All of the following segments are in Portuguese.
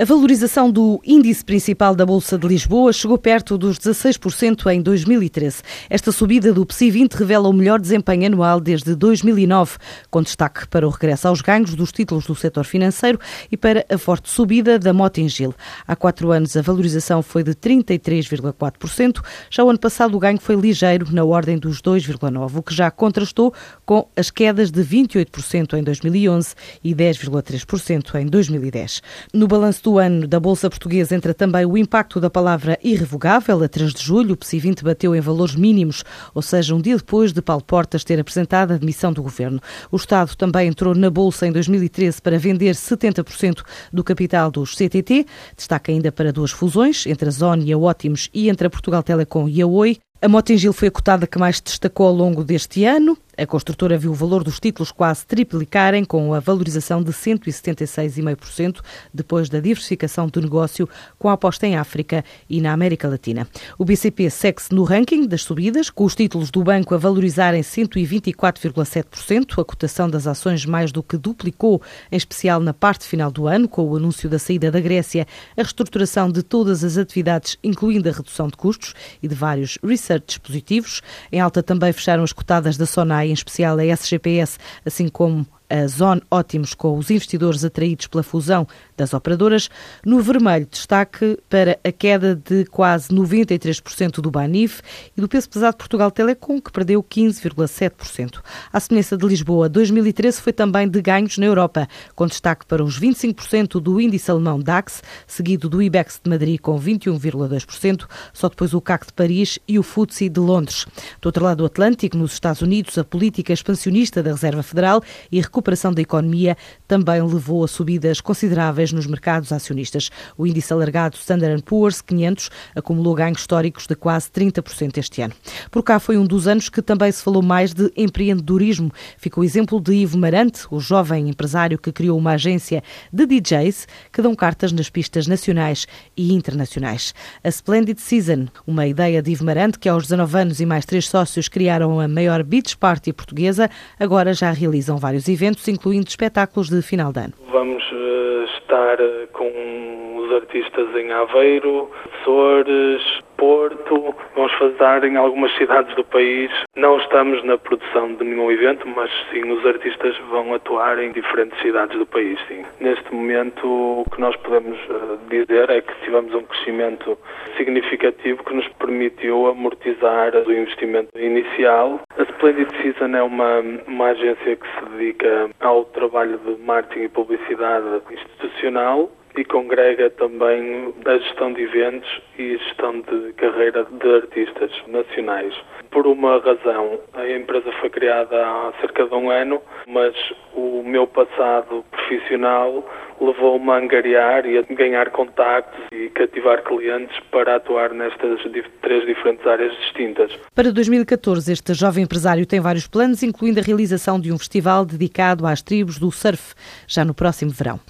A valorização do índice principal da Bolsa de Lisboa chegou perto dos 16% em 2013. Esta subida do PSI 20 revela o melhor desempenho anual desde 2009, com destaque para o regresso aos ganhos dos títulos do setor financeiro e para a forte subida da Motengil. Há quatro anos a valorização foi de 33,4%, já o ano passado o ganho foi ligeiro, na ordem dos 2,9%, o que já contrastou com as quedas de 28% em 2011 e 10,3% em 2010. No balanço do ano da Bolsa Portuguesa entra também o impacto da palavra irrevogável. A 3 de julho, o PSI 20 bateu em valores mínimos, ou seja, um dia depois de Paulo Portas ter apresentado a admissão do governo. O Estado também entrou na Bolsa em 2013 para vender 70% do capital dos CTT. Destaca ainda para duas fusões, entre a Zone e a Ótimos e entre a Portugal Telecom e a Oi. A Motengil foi a cotada que mais destacou ao longo deste ano. A construtora viu o valor dos títulos quase triplicarem, com a valorização de 176,5% depois da diversificação do negócio com a aposta em África e na América Latina. O BCP segue-se no ranking das subidas, com os títulos do banco a valorizarem 124,7%. A cotação das ações mais do que duplicou, em especial na parte final do ano, com o anúncio da saída da Grécia, a reestruturação de todas as atividades, incluindo a redução de custos e de vários research dispositivos. Em alta também fecharam as cotadas da Sonai em especial a SGPS, assim como a Zone Ótimos com os investidores atraídos pela fusão das operadoras. No vermelho, destaque para a queda de quase 93% do Banif e do peso pesado Portugal Telecom, que perdeu 15,7%. A semelhança de Lisboa, 2013 foi também de ganhos na Europa, com destaque para os 25% do índice alemão DAX, seguido do IBEX de Madrid com 21,2%, só depois o CAC de Paris e o FTSE de Londres. Do outro lado do Atlântico, nos Estados Unidos, a política expansionista da Reserva Federal e recuperação da economia também levou a subidas consideráveis nos mercados acionistas. O índice alargado Standard Poor's 500 acumulou ganhos históricos de quase 30% este ano. Por cá foi um dos anos que também se falou mais de empreendedorismo. Ficou o exemplo de Ivo Marante, o jovem empresário que criou uma agência de DJs que dão cartas nas pistas nacionais e internacionais. A Splendid Season, uma ideia de Ivo Marante que aos 19 anos e mais três sócios criaram a maior beach party portuguesa, agora já realizam vários eventos eventos, incluindo espetáculos de final de ano. Vamos uh, estar uh, com os artistas em Aveiro, Açores, Porto, vamos fazer em algumas cidades do país. Não estamos na produção de nenhum evento, mas sim os artistas vão atuar em diferentes cidades do país, sim. Neste momento o que nós podemos eh, dizer é que tivemos um crescimento significativo que nos permitiu amortizar o investimento inicial. A Splendid Season é uma, uma agência que se dedica ao trabalho de marketing e publicidade institucional e congrega também a gestão de eventos e gestão de carreira de artistas nacionais. Por uma razão, a empresa foi criada há cerca de um ano, mas o meu passado profissional levou-me a angariar e a ganhar contactos e cativar clientes para atuar nestas três diferentes áreas distintas. Para 2014, este jovem empresário tem vários planos, incluindo a realização de um festival dedicado às tribos do surf, já no próximo verão.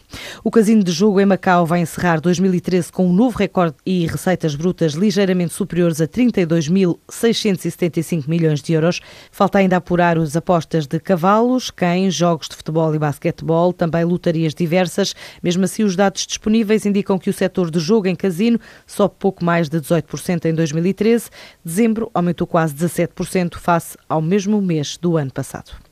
O casino de jogo em Macau vai encerrar 2013 com um novo recorde e receitas brutas ligeiramente superiores a 32.675 milhões de euros. Falta ainda apurar as apostas de cavalos, cães, jogos de futebol e basquetebol, também lotarias diversas. Mesmo assim, os dados disponíveis indicam que o setor de jogo em casino sobe pouco mais de 18% em 2013. Dezembro aumentou quase 17% face ao mesmo mês do ano passado.